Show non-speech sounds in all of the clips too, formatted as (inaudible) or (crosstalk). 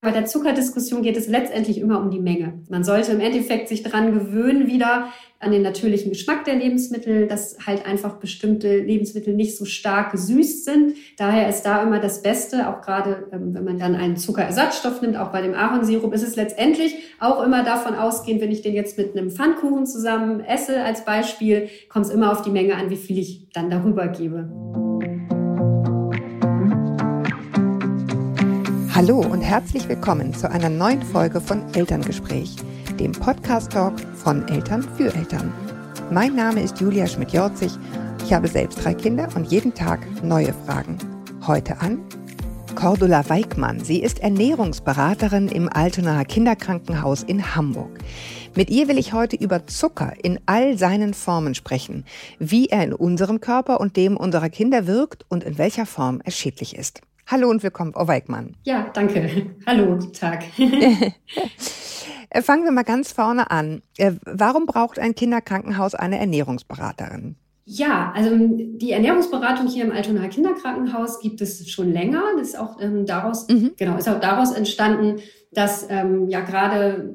Bei der Zuckerdiskussion geht es letztendlich immer um die Menge. Man sollte im Endeffekt sich dran gewöhnen, wieder an den natürlichen Geschmack der Lebensmittel, dass halt einfach bestimmte Lebensmittel nicht so stark gesüßt sind. Daher ist da immer das Beste, auch gerade ähm, wenn man dann einen Zuckerersatzstoff nimmt, auch bei dem Ahornsirup, ist es letztendlich auch immer davon ausgehend, wenn ich den jetzt mit einem Pfannkuchen zusammen esse als Beispiel, kommt es immer auf die Menge an, wie viel ich dann darüber gebe. Hallo und herzlich willkommen zu einer neuen Folge von Elterngespräch, dem Podcast-Talk von Eltern für Eltern. Mein Name ist Julia Schmidt-Jorzig. Ich habe selbst drei Kinder und jeden Tag neue Fragen. Heute an Cordula Weigmann. Sie ist Ernährungsberaterin im Altonaer Kinderkrankenhaus in Hamburg. Mit ihr will ich heute über Zucker in all seinen Formen sprechen, wie er in unserem Körper und dem unserer Kinder wirkt und in welcher Form er schädlich ist. Hallo und willkommen, Frau Weigmann. Ja, danke. (laughs) Hallo, guten Tag. (laughs) Fangen wir mal ganz vorne an. Äh, warum braucht ein Kinderkrankenhaus eine Ernährungsberaterin? Ja, also die Ernährungsberatung hier im Altonaer Kinderkrankenhaus gibt es schon länger. Das ist auch ähm, daraus, mhm. genau, ist auch daraus entstanden, dass ähm, ja gerade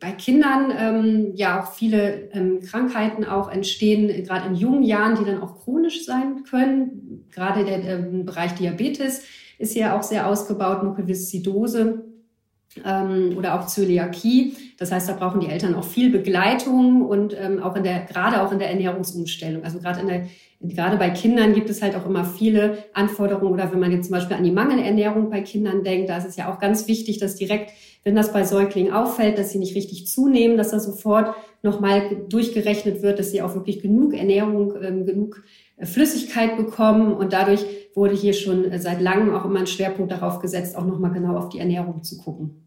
bei Kindern ähm, ja auch viele ähm, Krankheiten auch entstehen, gerade in jungen Jahren, die dann auch chronisch sein können. Gerade der ähm, Bereich Diabetes ist hier auch sehr ausgebaut, Mukoviszidose ähm, oder auch Zöliakie. Das heißt, da brauchen die Eltern auch viel Begleitung und ähm, auch in der, gerade auch in der Ernährungsumstellung. Also gerade in der gerade bei Kindern gibt es halt auch immer viele Anforderungen oder wenn man jetzt zum Beispiel an die Mangelernährung bei Kindern denkt, da ist es ja auch ganz wichtig, dass direkt, wenn das bei Säuglingen auffällt, dass sie nicht richtig zunehmen, dass das sofort nochmal durchgerechnet wird, dass sie auch wirklich genug Ernährung, ähm, genug äh, Flüssigkeit bekommen und dadurch wurde hier schon seit langem auch immer ein Schwerpunkt darauf gesetzt, auch nochmal genau auf die Ernährung zu gucken.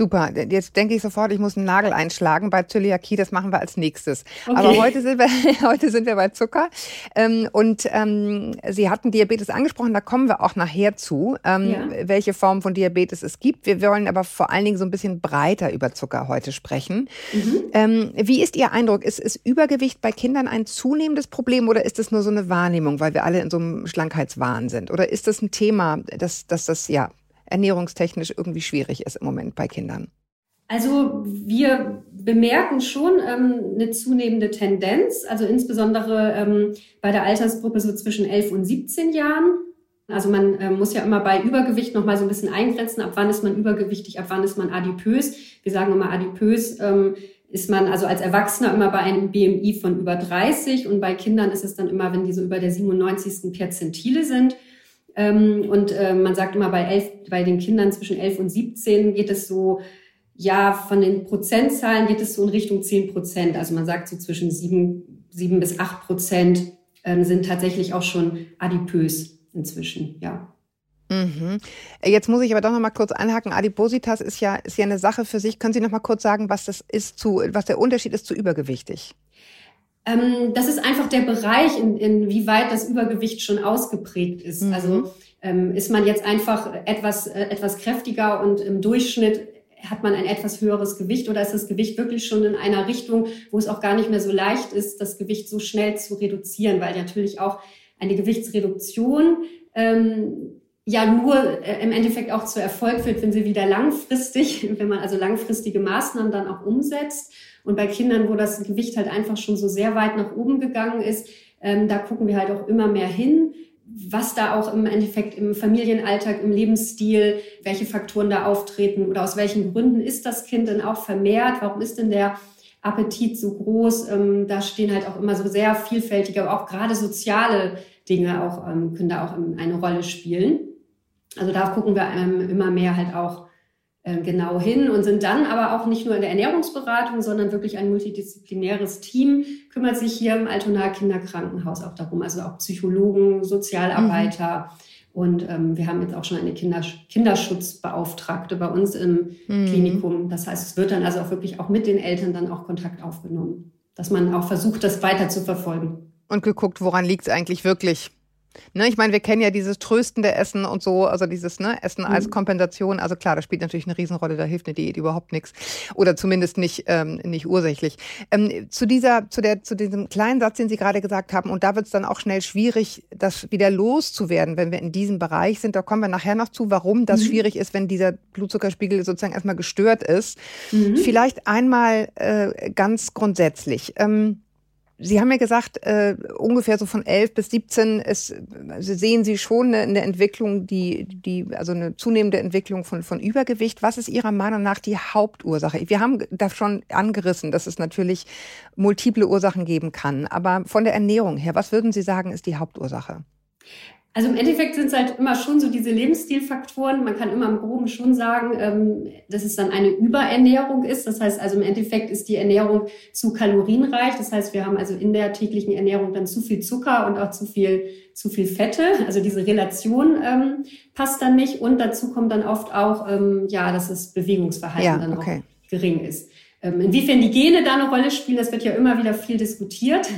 Super, jetzt denke ich sofort, ich muss einen Nagel einschlagen bei Zöliakie, das machen wir als nächstes. Okay. Aber heute sind wir, (laughs) heute sind wir bei Zucker. Ähm, und ähm, Sie hatten Diabetes angesprochen, da kommen wir auch nachher zu, ähm, ja. welche Form von Diabetes es gibt. Wir wollen aber vor allen Dingen so ein bisschen breiter über Zucker heute sprechen. Mhm. Ähm, wie ist Ihr Eindruck? Ist, ist Übergewicht bei Kindern ein zunehmendes Problem oder ist es nur so eine Wahrnehmung, weil wir alle in so einem Schlankheitswahn sind? Oder ist das ein Thema, dass, dass das ja ernährungstechnisch irgendwie schwierig ist im Moment bei Kindern? Also wir bemerken schon ähm, eine zunehmende Tendenz, also insbesondere ähm, bei der Altersgruppe so zwischen 11 und 17 Jahren. Also man äh, muss ja immer bei Übergewicht noch mal so ein bisschen eingrenzen, ab wann ist man übergewichtig, ab wann ist man adipös. Wir sagen immer adipös ähm, ist man also als Erwachsener immer bei einem BMI von über 30 und bei Kindern ist es dann immer, wenn die so über der 97. Perzentile sind. Ähm, und äh, man sagt immer, bei, elf, bei den Kindern zwischen 11 und 17 geht es so, ja, von den Prozentzahlen geht es so in Richtung 10 Prozent. Also man sagt so zwischen 7, 7 bis 8 Prozent ähm, sind tatsächlich auch schon adipös inzwischen, ja. Mhm. Jetzt muss ich aber doch noch mal kurz anhaken. Adipositas ist ja, ist ja eine Sache für sich. Können Sie noch mal kurz sagen, was das ist zu, was der Unterschied ist zu übergewichtig? Ähm, das ist einfach der Bereich, in, inwieweit das Übergewicht schon ausgeprägt ist. Mhm. Also ähm, ist man jetzt einfach etwas, äh, etwas kräftiger und im Durchschnitt hat man ein etwas höheres Gewicht oder ist das Gewicht wirklich schon in einer Richtung, wo es auch gar nicht mehr so leicht ist, das Gewicht so schnell zu reduzieren, weil natürlich auch eine Gewichtsreduktion ähm, ja nur äh, im Endeffekt auch zu Erfolg führt, wenn sie wieder langfristig, (laughs) wenn man also langfristige Maßnahmen dann auch umsetzt. Und bei Kindern, wo das Gewicht halt einfach schon so sehr weit nach oben gegangen ist, ähm, da gucken wir halt auch immer mehr hin, was da auch im Endeffekt im Familienalltag, im Lebensstil, welche Faktoren da auftreten oder aus welchen Gründen ist das Kind denn auch vermehrt? Warum ist denn der Appetit so groß? Ähm, da stehen halt auch immer so sehr vielfältige, aber auch gerade soziale Dinge auch, ähm, können da auch eine Rolle spielen. Also da gucken wir ähm, immer mehr halt auch genau hin und sind dann aber auch nicht nur in der Ernährungsberatung, sondern wirklich ein multidisziplinäres Team kümmert sich hier im Altonaer Kinderkrankenhaus auch darum, also auch Psychologen, Sozialarbeiter. Mhm. Und ähm, wir haben jetzt auch schon eine Kinder Kinderschutzbeauftragte bei uns im mhm. Klinikum. Das heißt, es wird dann also auch wirklich auch mit den Eltern dann auch Kontakt aufgenommen, dass man auch versucht, das weiter zu verfolgen. Und geguckt, woran liegt es eigentlich wirklich? Ne, ich meine, wir kennen ja dieses tröstende Essen und so, also dieses ne, Essen als mhm. Kompensation. Also klar, das spielt natürlich eine Riesenrolle, da hilft eine Diät überhaupt nichts. Oder zumindest nicht, ähm, nicht ursächlich. Ähm, zu dieser, zu der, zu diesem kleinen Satz, den Sie gerade gesagt haben, und da wird es dann auch schnell schwierig, das wieder loszuwerden, wenn wir in diesem Bereich sind. Da kommen wir nachher noch zu, warum das mhm. schwierig ist, wenn dieser Blutzuckerspiegel sozusagen erstmal gestört ist. Mhm. Vielleicht einmal äh, ganz grundsätzlich. Ähm, Sie haben ja gesagt, äh, ungefähr so von 11 bis 17 ist, sehen Sie schon eine, eine, Entwicklung, die, die, also eine zunehmende Entwicklung von, von Übergewicht. Was ist Ihrer Meinung nach die Hauptursache? Wir haben da schon angerissen, dass es natürlich multiple Ursachen geben kann. Aber von der Ernährung her, was würden Sie sagen, ist die Hauptursache? Also im Endeffekt sind es halt immer schon so diese Lebensstilfaktoren. Man kann immer im Groben schon sagen, ähm, dass es dann eine Überernährung ist. Das heißt also im Endeffekt ist die Ernährung zu kalorienreich. Das heißt, wir haben also in der täglichen Ernährung dann zu viel Zucker und auch zu viel zu viel Fette. Also diese Relation ähm, passt dann nicht. Und dazu kommt dann oft auch, ähm, ja, dass das Bewegungsverhalten ja, dann okay. auch gering ist. Ähm, inwiefern die Gene da eine Rolle spielen, das wird ja immer wieder viel diskutiert.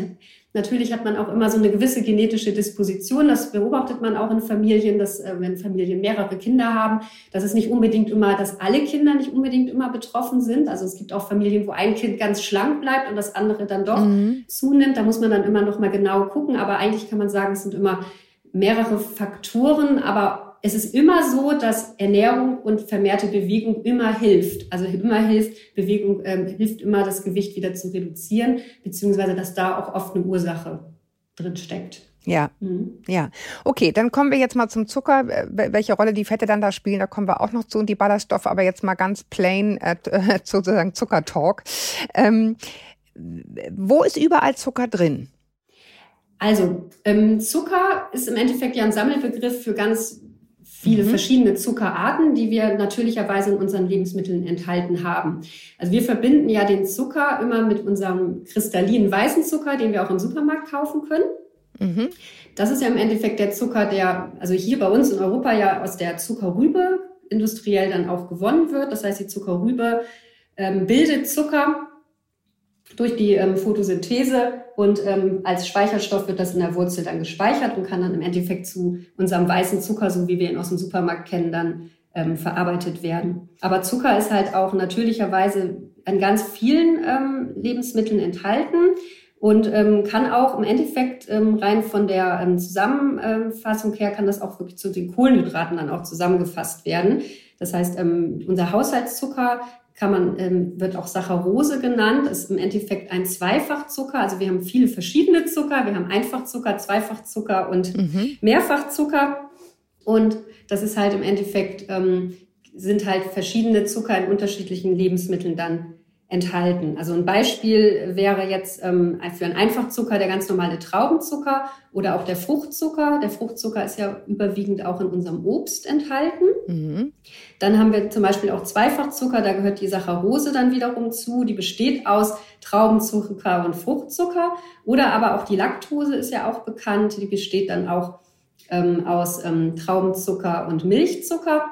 Natürlich hat man auch immer so eine gewisse genetische Disposition. Das beobachtet man auch in Familien, dass äh, wenn Familien mehrere Kinder haben, dass es nicht unbedingt immer, dass alle Kinder nicht unbedingt immer betroffen sind. Also es gibt auch Familien, wo ein Kind ganz schlank bleibt und das andere dann doch mhm. zunimmt. Da muss man dann immer noch mal genau gucken. Aber eigentlich kann man sagen, es sind immer mehrere Faktoren, aber es ist immer so, dass Ernährung und vermehrte Bewegung immer hilft. Also immer hilft, Bewegung ähm, hilft immer, das Gewicht wieder zu reduzieren, beziehungsweise dass da auch oft eine Ursache drin steckt. Ja, mhm. ja. Okay, dann kommen wir jetzt mal zum Zucker. Welche Rolle die Fette dann da spielen, da kommen wir auch noch zu und die Ballaststoffe, aber jetzt mal ganz plain äh, (laughs) sozusagen Zuckertalk. Ähm, wo ist überall Zucker drin? Also ähm, Zucker ist im Endeffekt ja ein Sammelbegriff für ganz viele mhm. verschiedene Zuckerarten, die wir natürlicherweise in unseren Lebensmitteln enthalten haben. Also wir verbinden ja den Zucker immer mit unserem kristallinen weißen Zucker, den wir auch im Supermarkt kaufen können. Mhm. Das ist ja im Endeffekt der Zucker, der also hier bei uns in Europa ja aus der Zuckerrübe industriell dann auch gewonnen wird. Das heißt, die Zuckerrübe ähm, bildet Zucker durch die ähm, Photosynthese und ähm, als Speicherstoff wird das in der Wurzel dann gespeichert und kann dann im Endeffekt zu unserem weißen Zucker, so wie wir ihn aus dem Supermarkt kennen, dann ähm, verarbeitet werden. Aber Zucker ist halt auch natürlicherweise an ganz vielen ähm, Lebensmitteln enthalten und ähm, kann auch im Endeffekt ähm, rein von der ähm, Zusammenfassung her kann das auch wirklich zu den Kohlenhydraten dann auch zusammengefasst werden. Das heißt, ähm, unser Haushaltszucker kann man, ähm, wird auch Saccharose genannt, ist im Endeffekt ein Zweifachzucker. Also wir haben viele verschiedene Zucker. Wir haben Einfachzucker, Zweifachzucker und mhm. Mehrfachzucker. Und das ist halt im Endeffekt, ähm, sind halt verschiedene Zucker in unterschiedlichen Lebensmitteln dann enthalten. Also ein Beispiel wäre jetzt ähm, für einen Einfachzucker der ganz normale Traubenzucker oder auch der Fruchtzucker. Der Fruchtzucker ist ja überwiegend auch in unserem Obst enthalten. Mhm. Dann haben wir zum Beispiel auch Zweifachzucker, da gehört die Saccharose dann wiederum zu. Die besteht aus Traubenzucker und Fruchtzucker. Oder aber auch die Laktose ist ja auch bekannt. Die besteht dann auch ähm, aus ähm, Traubenzucker und Milchzucker.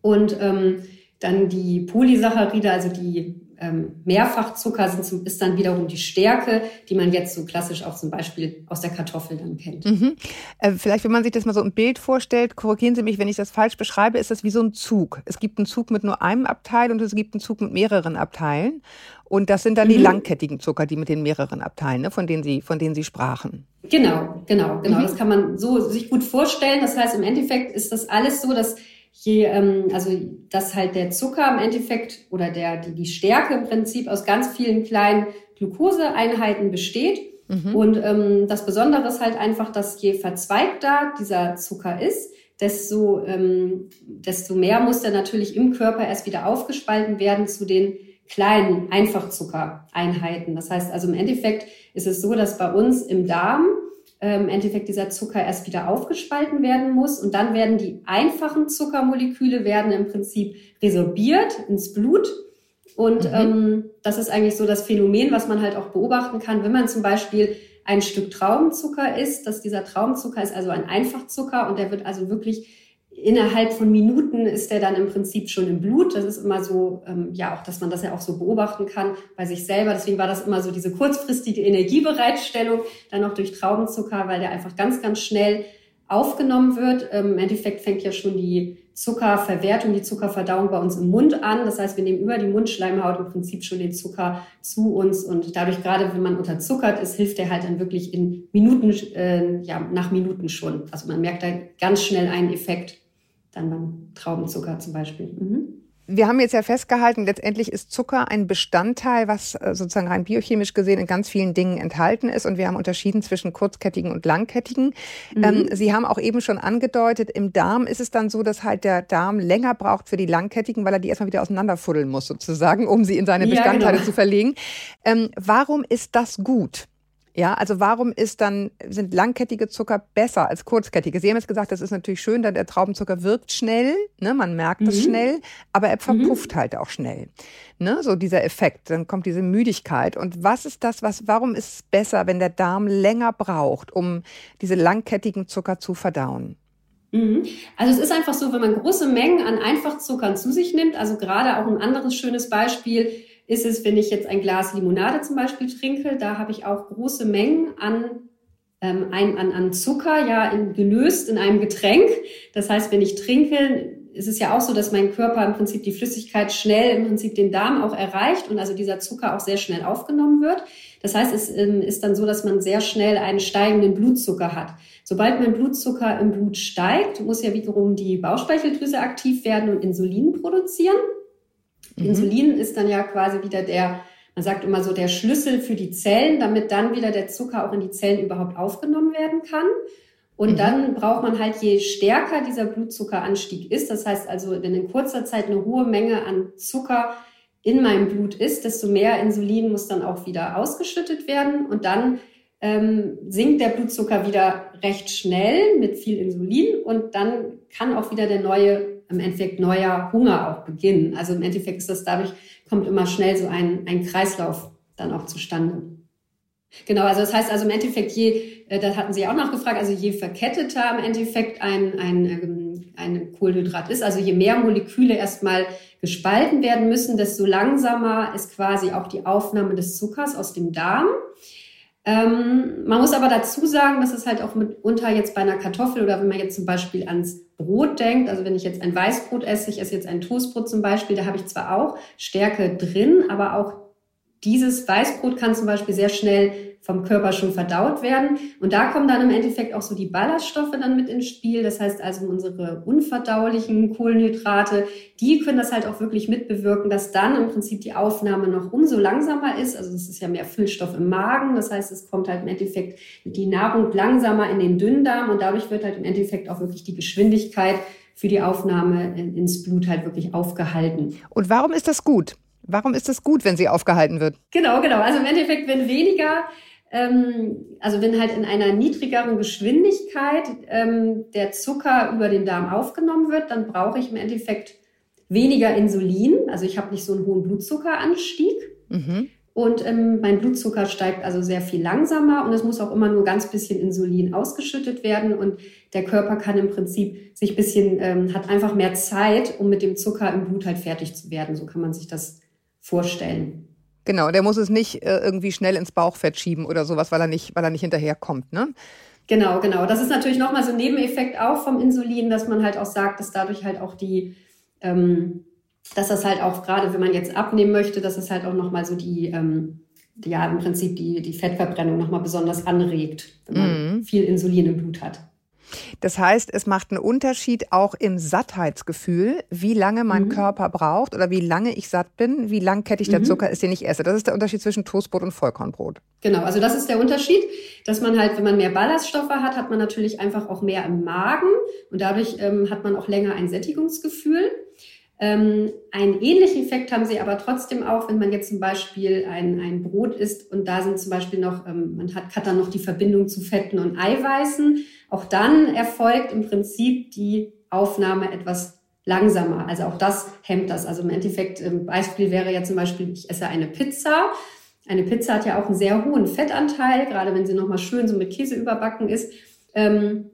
Und ähm, dann die Polysaccharide, also die ähm, Mehrfachzucker sind, ist dann wiederum die Stärke, die man jetzt so klassisch auch zum Beispiel aus der Kartoffel dann kennt. Mhm. Äh, vielleicht, wenn man sich das mal so im Bild vorstellt, korrigieren Sie mich, wenn ich das falsch beschreibe, ist das wie so ein Zug. Es gibt einen Zug mit nur einem Abteil und es gibt einen Zug mit mehreren Abteilen. Und das sind dann mhm. die langkettigen Zucker, die mit den mehreren Abteilen, ne, von denen Sie, von denen Sie sprachen. Genau, genau, genau. Mhm. Das kann man so sich gut vorstellen. Das heißt, im Endeffekt ist das alles so, dass je, ähm, also dass halt der Zucker im Endeffekt oder der, die, die Stärke im Prinzip aus ganz vielen kleinen Glukoseeinheiten besteht. Mhm. Und ähm, das Besondere ist halt einfach, dass je verzweigter dieser Zucker ist, desto, ähm, desto mehr muss der natürlich im Körper erst wieder aufgespalten werden zu den kleinen Einfachzuckereinheiten. Das heißt also im Endeffekt ist es so, dass bei uns im Darm ähm, im Endeffekt dieser Zucker erst wieder aufgespalten werden muss. Und dann werden die einfachen Zuckermoleküle werden im Prinzip resorbiert ins Blut. Und mhm. ähm, das ist eigentlich so das Phänomen, was man halt auch beobachten kann, wenn man zum Beispiel ein Stück Traubenzucker isst, dass dieser Traubenzucker ist also ein Einfachzucker und der wird also wirklich innerhalb von Minuten ist der dann im Prinzip schon im Blut. Das ist immer so, ähm, ja, auch, dass man das ja auch so beobachten kann bei sich selber. Deswegen war das immer so diese kurzfristige Energiebereitstellung, dann noch durch Traubenzucker, weil der einfach ganz, ganz schnell aufgenommen wird. Ähm, Im Endeffekt fängt ja schon die Zuckerverwertung, die Zuckerverdauung bei uns im Mund an. Das heißt, wir nehmen über die Mundschleimhaut im Prinzip schon den Zucker zu uns und dadurch gerade, wenn man unterzuckert ist, hilft der halt dann wirklich in Minuten, äh, ja, nach Minuten schon. Also man merkt da ganz schnell einen Effekt, dann beim Traubenzucker zum Beispiel. Mhm. Wir haben jetzt ja festgehalten, letztendlich ist Zucker ein Bestandteil, was äh, sozusagen rein biochemisch gesehen in ganz vielen Dingen enthalten ist. Und wir haben unterschieden zwischen kurzkettigen und langkettigen. Mhm. Ähm, Sie haben auch eben schon angedeutet, im Darm ist es dann so, dass halt der Darm länger braucht für die langkettigen, weil er die erstmal wieder auseinanderfuddeln muss, sozusagen, um sie in seine Bestandteile ja, genau. zu verlegen. Ähm, warum ist das gut? Ja, also warum ist dann, sind langkettige Zucker besser als kurzkettige? Sie haben jetzt gesagt, das ist natürlich schön, denn der Traubenzucker wirkt schnell, ne, man merkt mhm. das schnell, aber er verpufft mhm. halt auch schnell. Ne, so dieser Effekt, dann kommt diese Müdigkeit. Und was ist das, was, warum ist es besser, wenn der Darm länger braucht, um diese langkettigen Zucker zu verdauen? Mhm. Also es ist einfach so, wenn man große Mengen an Einfachzuckern zu sich nimmt, also gerade auch ein anderes schönes Beispiel, ist es, wenn ich jetzt ein Glas Limonade zum Beispiel trinke, da habe ich auch große Mengen an, ähm, ein, an, an Zucker, ja, in, gelöst in einem Getränk. Das heißt, wenn ich trinke, ist es ja auch so, dass mein Körper im Prinzip die Flüssigkeit schnell im Prinzip den Darm auch erreicht und also dieser Zucker auch sehr schnell aufgenommen wird. Das heißt, es ähm, ist dann so, dass man sehr schnell einen steigenden Blutzucker hat. Sobald mein Blutzucker im Blut steigt, muss ja wiederum die Bauchspeicheldrüse aktiv werden und Insulin produzieren. Mhm. Insulin ist dann ja quasi wieder der, man sagt immer so, der Schlüssel für die Zellen, damit dann wieder der Zucker auch in die Zellen überhaupt aufgenommen werden kann. Und mhm. dann braucht man halt, je stärker dieser Blutzuckeranstieg ist, das heißt also, wenn in kurzer Zeit eine hohe Menge an Zucker in meinem Blut ist, desto mehr Insulin muss dann auch wieder ausgeschüttet werden. Und dann ähm, sinkt der Blutzucker wieder recht schnell mit viel Insulin und dann kann auch wieder der neue im Endeffekt neuer Hunger auch beginnen. Also im Endeffekt ist das dadurch, kommt immer schnell so ein, ein Kreislauf dann auch zustande. Genau, also das heißt also im Endeffekt je, äh, da hatten Sie auch noch gefragt, also je verketteter im Endeffekt ein, ein, ähm, ein Kohlenhydrat ist, also je mehr Moleküle erstmal gespalten werden müssen, desto langsamer ist quasi auch die Aufnahme des Zuckers aus dem Darm. Ähm, man muss aber dazu sagen, dass es halt auch mitunter jetzt bei einer Kartoffel oder wenn man jetzt zum Beispiel ans Brot denkt, also wenn ich jetzt ein Weißbrot esse, ich esse jetzt ein Toastbrot zum Beispiel, da habe ich zwar auch Stärke drin, aber auch dieses Weißbrot kann zum Beispiel sehr schnell vom Körper schon verdaut werden. Und da kommen dann im Endeffekt auch so die Ballaststoffe dann mit ins Spiel. Das heißt also unsere unverdaulichen Kohlenhydrate, die können das halt auch wirklich mitbewirken, dass dann im Prinzip die Aufnahme noch umso langsamer ist. Also es ist ja mehr Füllstoff im Magen. Das heißt, es kommt halt im Endeffekt die Nahrung langsamer in den Dünndarm und dadurch wird halt im Endeffekt auch wirklich die Geschwindigkeit für die Aufnahme ins Blut halt wirklich aufgehalten. Und warum ist das gut? Warum ist das gut, wenn sie aufgehalten wird? Genau, genau. Also im Endeffekt, wenn weniger ähm, also wenn halt in einer niedrigeren Geschwindigkeit ähm, der Zucker über den Darm aufgenommen wird, dann brauche ich im Endeffekt weniger Insulin. Also ich habe nicht so einen hohen Blutzuckeranstieg. Mhm. Und ähm, mein Blutzucker steigt also sehr viel langsamer und es muss auch immer nur ganz bisschen Insulin ausgeschüttet werden und der Körper kann im Prinzip sich bisschen, ähm, hat einfach mehr Zeit, um mit dem Zucker im Blut halt fertig zu werden. So kann man sich das vorstellen. Genau, der muss es nicht äh, irgendwie schnell ins Bauchfett schieben oder sowas, weil er nicht, weil er nicht hinterherkommt, ne? Genau, genau. Das ist natürlich nochmal so ein Nebeneffekt auch vom Insulin, dass man halt auch sagt, dass dadurch halt auch die, ähm, dass das halt auch gerade, wenn man jetzt abnehmen möchte, dass es halt auch nochmal so die, ähm, die, ja, im Prinzip die, die Fettverbrennung nochmal besonders anregt, wenn man mm. viel Insulin im Blut hat. Das heißt, es macht einen Unterschied auch im Sattheitsgefühl, wie lange mein mhm. Körper braucht oder wie lange ich satt bin, wie langkettig der mhm. Zucker ist, den ich esse. Das ist der Unterschied zwischen Toastbrot und Vollkornbrot. Genau, also das ist der Unterschied, dass man halt, wenn man mehr Ballaststoffe hat, hat man natürlich einfach auch mehr im Magen und dadurch ähm, hat man auch länger ein Sättigungsgefühl. Ähm, einen ähnlichen Effekt haben sie aber trotzdem auch, wenn man jetzt zum Beispiel ein, ein Brot isst und da sind zum Beispiel noch, ähm, man hat, hat dann noch die Verbindung zu Fetten und Eiweißen. Auch dann erfolgt im Prinzip die Aufnahme etwas langsamer. Also auch das hemmt das. Also im Endeffekt, ähm, Beispiel wäre ja zum Beispiel, ich esse eine Pizza. Eine Pizza hat ja auch einen sehr hohen Fettanteil, gerade wenn sie nochmal schön so mit Käse überbacken ist. Ähm,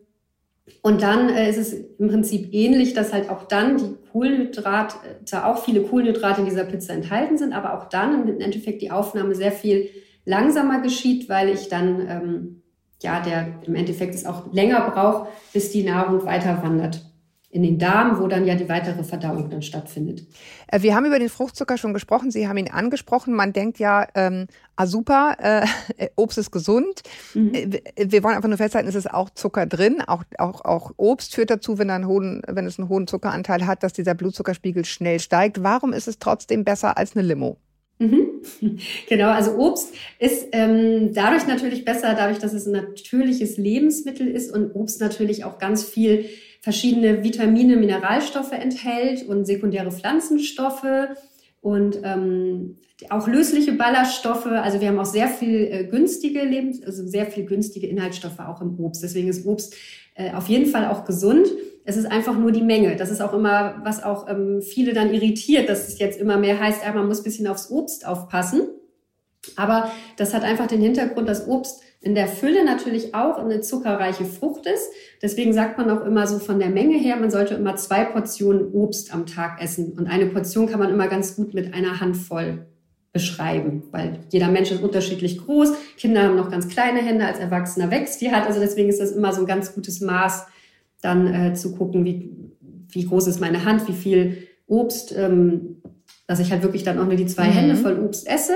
und dann äh, ist es im Prinzip ähnlich, dass halt auch dann die Kohlenhydrate, auch viele Kohlenhydrate in dieser Pizza enthalten sind, aber auch dann im Endeffekt die Aufnahme sehr viel langsamer geschieht, weil ich dann ähm, ja, der im Endeffekt es auch länger braucht, bis die Nahrung weiter wandert in den Darm, wo dann ja die weitere Verdauung dann stattfindet. Äh, wir haben über den Fruchtzucker schon gesprochen. Sie haben ihn angesprochen. Man denkt ja, ähm, ah super, äh, (laughs) Obst ist gesund. Mhm. Äh, wir wollen einfach nur festhalten, es ist auch Zucker drin. Auch, auch, auch Obst führt dazu, wenn, einen hohen, wenn es einen hohen Zuckeranteil hat, dass dieser Blutzuckerspiegel schnell steigt. Warum ist es trotzdem besser als eine Limo? Mhm. (laughs) Genau, also Obst ist ähm, dadurch natürlich besser, dadurch, dass es ein natürliches Lebensmittel ist und Obst natürlich auch ganz viel verschiedene Vitamine, Mineralstoffe enthält und sekundäre Pflanzenstoffe und ähm, auch lösliche Ballaststoffe. Also wir haben auch sehr viel äh, günstige Lebens, also sehr viel günstige Inhaltsstoffe auch im Obst. Deswegen ist Obst äh, auf jeden Fall auch gesund. Es ist einfach nur die Menge. Das ist auch immer, was auch ähm, viele dann irritiert, dass es jetzt immer mehr heißt, man muss bisschen aufs Obst aufpassen. Aber das hat einfach den Hintergrund, dass Obst in der Fülle natürlich auch eine zuckerreiche Frucht ist. Deswegen sagt man auch immer so von der Menge her, man sollte immer zwei Portionen Obst am Tag essen. Und eine Portion kann man immer ganz gut mit einer Handvoll beschreiben, weil jeder Mensch ist unterschiedlich groß. Kinder haben noch ganz kleine Hände, als Erwachsener wächst die halt. Also deswegen ist das immer so ein ganz gutes Maß, dann äh, zu gucken, wie, wie groß ist meine Hand, wie viel Obst ähm, dass ich halt wirklich dann auch nur die zwei mhm. Hände voll Obst esse.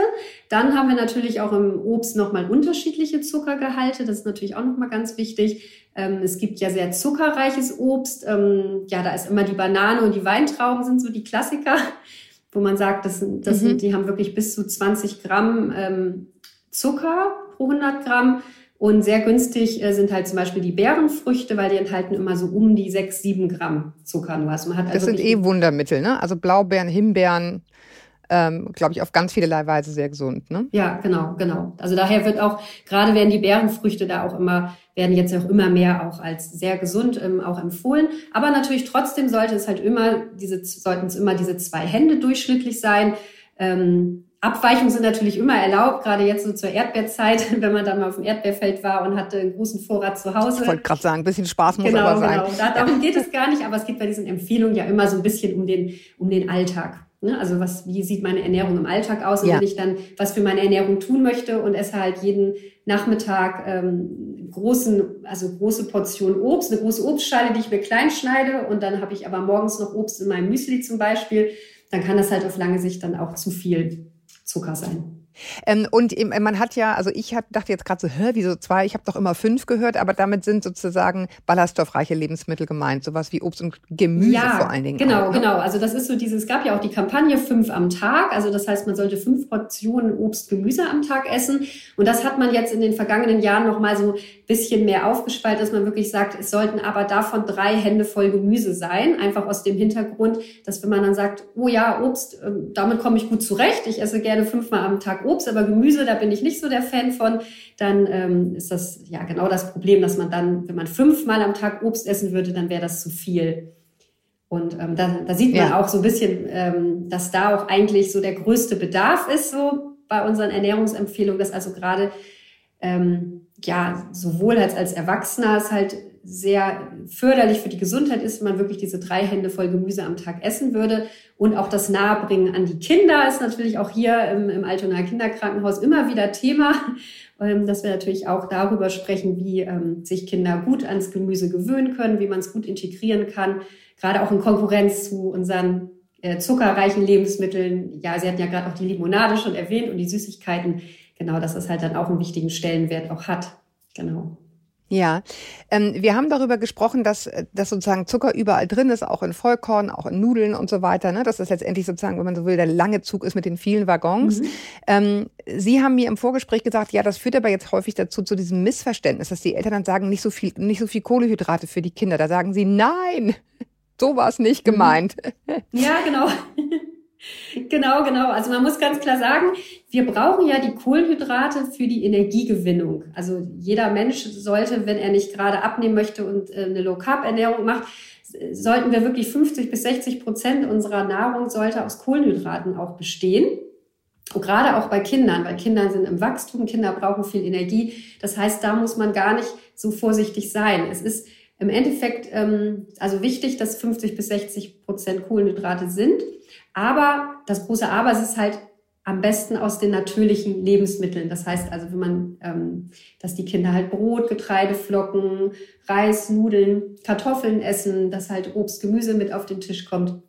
Dann haben wir natürlich auch im Obst nochmal unterschiedliche Zuckergehalte. Das ist natürlich auch nochmal ganz wichtig. Ähm, es gibt ja sehr zuckerreiches Obst. Ähm, ja, da ist immer die Banane und die Weintrauben sind so die Klassiker, (laughs) wo man sagt, das, das mhm. sind, die haben wirklich bis zu 20 Gramm ähm, Zucker pro 100 Gramm. Und sehr günstig äh, sind halt zum Beispiel die Beerenfrüchte, weil die enthalten immer so um die sechs, sieben Gramm Zucker nur. Also man hat also das sind eh Wundermittel, ne? Also Blaubeeren, Himbeeren, ähm, glaube ich, auf ganz vielerlei Weise sehr gesund. Ne? Ja, genau, genau. Also daher wird auch, gerade werden die Beerenfrüchte da auch immer, werden jetzt auch immer mehr auch als sehr gesund ähm, auch empfohlen. Aber natürlich trotzdem sollte es halt immer, diese, sollten es immer diese zwei Hände durchschnittlich sein. Ähm, Abweichungen sind natürlich immer erlaubt, gerade jetzt so zur Erdbeerzeit, (laughs) wenn man dann mal auf dem Erdbeerfeld war und hatte einen großen Vorrat zu Hause. Ich wollte gerade sagen, ein bisschen Spaß muss genau, aber sein. Genau, darum (laughs) geht es gar nicht, aber es geht bei diesen Empfehlungen ja immer so ein bisschen um den, um den Alltag. Ne? Also was, wie sieht meine Ernährung im Alltag aus? Und ja. wenn ich dann was für meine Ernährung tun möchte und esse halt jeden Nachmittag ähm, großen, also große Portion Obst, eine große Obstschale, die ich mir klein schneide und dann habe ich aber morgens noch Obst in meinem Müsli zum Beispiel, dann kann das halt auf lange Sicht dann auch zu viel Zucker sein. Ähm, und man hat ja, also ich dachte jetzt gerade so, hä, wieso zwei? Ich habe doch immer fünf gehört, aber damit sind sozusagen ballaststoffreiche Lebensmittel gemeint, sowas wie Obst und Gemüse ja, vor allen Dingen. Genau, auch, ne? genau. Also das ist so dieses, es gab ja auch die Kampagne fünf am Tag. Also das heißt, man sollte fünf Portionen Obst, Gemüse am Tag essen. Und das hat man jetzt in den vergangenen Jahren nochmal so ein bisschen mehr aufgespalten, dass man wirklich sagt, es sollten aber davon drei Hände voll Gemüse sein. Einfach aus dem Hintergrund, dass wenn man dann sagt, oh ja, Obst, ähm, damit komme ich gut zurecht. Ich esse gerne fünfmal am Tag Obst, aber Gemüse, da bin ich nicht so der Fan von, dann ähm, ist das ja genau das Problem, dass man dann, wenn man fünfmal am Tag Obst essen würde, dann wäre das zu viel. Und ähm, da, da sieht man ja. auch so ein bisschen, ähm, dass da auch eigentlich so der größte Bedarf ist, so bei unseren Ernährungsempfehlungen, dass also gerade ähm, ja sowohl als als Erwachsener es halt sehr förderlich für die Gesundheit ist, wenn man wirklich diese drei Hände voll Gemüse am Tag essen würde. Und auch das Nahebringen an die Kinder ist natürlich auch hier im, im Altonaer Kinderkrankenhaus immer wieder Thema, ähm, dass wir natürlich auch darüber sprechen, wie ähm, sich Kinder gut ans Gemüse gewöhnen können, wie man es gut integrieren kann, gerade auch in Konkurrenz zu unseren äh, zuckerreichen Lebensmitteln. Ja, Sie hatten ja gerade auch die Limonade schon erwähnt und die Süßigkeiten. Genau, dass das halt dann auch einen wichtigen Stellenwert auch hat. Genau. Ja, ähm, wir haben darüber gesprochen, dass, dass sozusagen Zucker überall drin ist, auch in Vollkorn, auch in Nudeln und so weiter. Ne? Dass das letztendlich sozusagen, wenn man so will, der lange Zug ist mit den vielen Waggons. Mhm. Ähm, Sie haben mir im Vorgespräch gesagt, ja, das führt aber jetzt häufig dazu zu diesem Missverständnis, dass die Eltern dann sagen, nicht so viel, nicht so viel Kohlehydrate für die Kinder. Da sagen sie, nein, (laughs) so war es nicht mhm. gemeint. Ja, genau. (laughs) (laughs) Genau, genau. Also man muss ganz klar sagen, wir brauchen ja die Kohlenhydrate für die Energiegewinnung. Also jeder Mensch sollte, wenn er nicht gerade abnehmen möchte und äh, eine Low-Carb-Ernährung macht, sollten wir wirklich 50 bis 60 Prozent unserer Nahrung sollte aus Kohlenhydraten auch bestehen. Und gerade auch bei Kindern, weil Kinder sind im Wachstum, Kinder brauchen viel Energie. Das heißt, da muss man gar nicht so vorsichtig sein. Es ist im Endeffekt ähm, also wichtig, dass 50 bis 60 Prozent Kohlenhydrate sind. Aber das große Aber es ist halt am besten aus den natürlichen Lebensmitteln. Das heißt also, wenn man, ähm, dass die Kinder halt Brot, Getreideflocken, Reis, Nudeln, Kartoffeln essen, dass halt Obst, Gemüse mit auf den Tisch kommt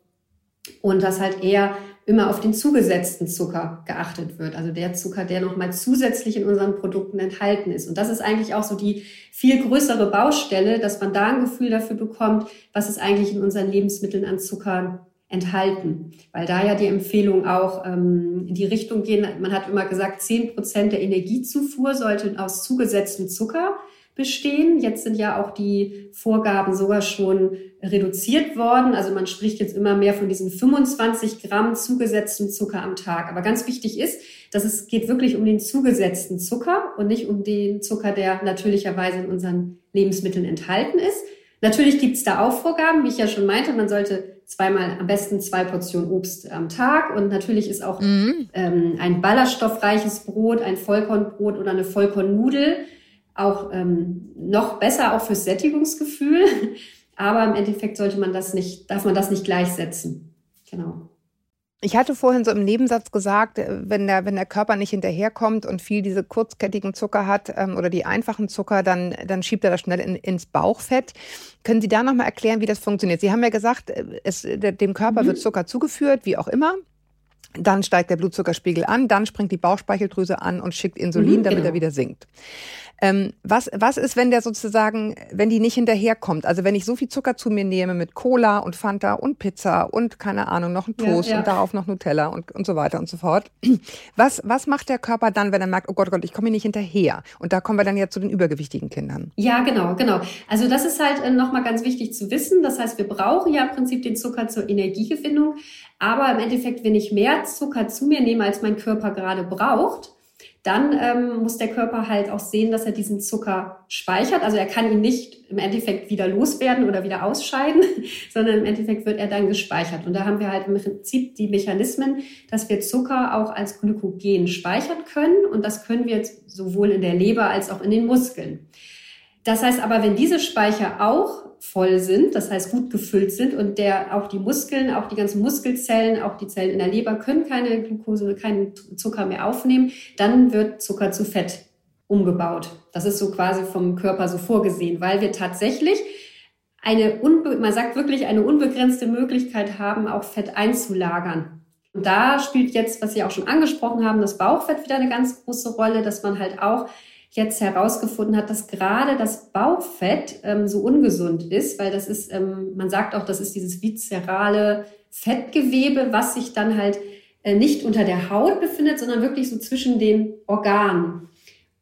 und dass halt eher immer auf den zugesetzten Zucker geachtet wird. Also der Zucker, der nochmal zusätzlich in unseren Produkten enthalten ist. Und das ist eigentlich auch so die viel größere Baustelle, dass man da ein Gefühl dafür bekommt, was ist eigentlich in unseren Lebensmitteln an Zucker enthalten. Weil da ja die Empfehlungen auch ähm, in die Richtung gehen. Man hat immer gesagt, zehn Prozent der Energiezufuhr sollte aus zugesetztem Zucker bestehen. Jetzt sind ja auch die Vorgaben sogar schon reduziert worden. Also man spricht jetzt immer mehr von diesen 25 Gramm zugesetzten Zucker am Tag. Aber ganz wichtig ist, dass es geht wirklich um den zugesetzten Zucker und nicht um den Zucker, der natürlicherweise in unseren Lebensmitteln enthalten ist. Natürlich gibt es da auch Vorgaben, wie ich ja schon meinte. Man sollte zweimal am besten zwei Portionen Obst am Tag. Und natürlich ist auch mhm. ähm, ein ballaststoffreiches Brot, ein Vollkornbrot oder eine Vollkornnudel auch ähm, noch besser auch fürs Sättigungsgefühl. Aber im Endeffekt sollte man das nicht, darf man das nicht gleichsetzen. Genau. Ich hatte vorhin so im Nebensatz gesagt, äh, wenn der, wenn der Körper nicht hinterherkommt und viel diese kurzkettigen Zucker hat ähm, oder die einfachen Zucker, dann, dann schiebt er das schnell in, ins Bauchfett. Können Sie da nochmal erklären, wie das funktioniert? Sie haben ja gesagt, äh, es, dem Körper mhm. wird Zucker zugeführt, wie auch immer. Dann steigt der Blutzuckerspiegel an, dann springt die Bauchspeicheldrüse an und schickt Insulin, mhm, damit genau. er wieder sinkt. Ähm, was, was ist, wenn der sozusagen, wenn die nicht hinterherkommt? Also wenn ich so viel Zucker zu mir nehme mit Cola und Fanta und Pizza und keine Ahnung, noch ein Toast ja, ja. und darauf noch Nutella und, und so weiter und so fort. Was, was macht der Körper dann, wenn er merkt, oh Gott, oh Gott, ich komme hier nicht hinterher? Und da kommen wir dann ja zu den übergewichtigen Kindern. Ja, genau, genau. Also das ist halt äh, nochmal ganz wichtig zu wissen. Das heißt, wir brauchen ja im Prinzip den Zucker zur Energiegewinnung. Aber im Endeffekt, wenn ich mehr Zucker zu mir nehme, als mein Körper gerade braucht, dann ähm, muss der Körper halt auch sehen, dass er diesen Zucker speichert. Also er kann ihn nicht im Endeffekt wieder loswerden oder wieder ausscheiden, (laughs) sondern im Endeffekt wird er dann gespeichert. Und da haben wir halt im Prinzip die Mechanismen, dass wir Zucker auch als Glykogen speichern können. Und das können wir sowohl in der Leber als auch in den Muskeln. Das heißt aber, wenn diese Speicher auch voll sind, das heißt gut gefüllt sind und der auch die Muskeln, auch die ganzen Muskelzellen, auch die Zellen in der Leber können keine Glucose, keinen Zucker mehr aufnehmen, dann wird Zucker zu Fett umgebaut. Das ist so quasi vom Körper so vorgesehen, weil wir tatsächlich eine, man sagt wirklich eine unbegrenzte Möglichkeit haben, auch Fett einzulagern. Und da spielt jetzt, was Sie auch schon angesprochen haben, das Bauchfett wieder eine ganz große Rolle, dass man halt auch jetzt herausgefunden hat, dass gerade das Bauchfett ähm, so ungesund ist, weil das ist, ähm, man sagt auch, das ist dieses viszerale Fettgewebe, was sich dann halt äh, nicht unter der Haut befindet, sondern wirklich so zwischen den Organen.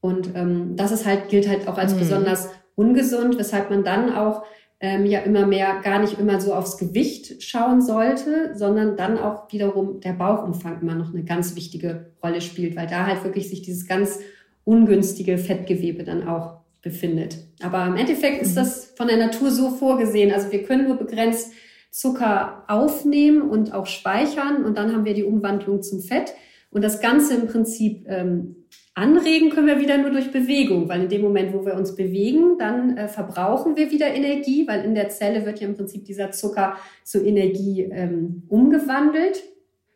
Und ähm, das ist halt, gilt halt auch als mhm. besonders ungesund, weshalb man dann auch ähm, ja immer mehr gar nicht immer so aufs Gewicht schauen sollte, sondern dann auch wiederum der Bauchumfang immer noch eine ganz wichtige Rolle spielt, weil da halt wirklich sich dieses ganz ungünstige Fettgewebe dann auch befindet. Aber im Endeffekt ist mhm. das von der Natur so vorgesehen. Also wir können nur begrenzt Zucker aufnehmen und auch speichern und dann haben wir die Umwandlung zum Fett. Und das Ganze im Prinzip ähm, anregen können wir wieder nur durch Bewegung, weil in dem Moment, wo wir uns bewegen, dann äh, verbrauchen wir wieder Energie, weil in der Zelle wird ja im Prinzip dieser Zucker zu Energie ähm, umgewandelt.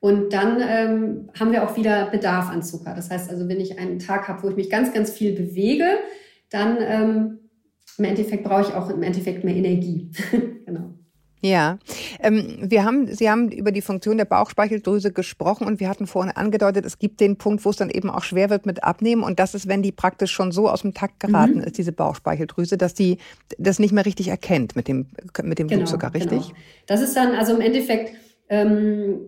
Und dann ähm, haben wir auch wieder Bedarf an Zucker. Das heißt also, wenn ich einen Tag habe, wo ich mich ganz, ganz viel bewege, dann ähm, im Endeffekt brauche ich auch im Endeffekt mehr Energie. (laughs) genau. Ja, ähm, wir haben, Sie haben über die Funktion der Bauchspeicheldrüse gesprochen und wir hatten vorhin angedeutet, es gibt den Punkt, wo es dann eben auch schwer wird mit Abnehmen und das ist, wenn die praktisch schon so aus dem Takt geraten mhm. ist, diese Bauchspeicheldrüse, dass die das nicht mehr richtig erkennt mit dem mit dem genau, Blutzucker, richtig? Genau. Das ist dann also im Endeffekt ähm,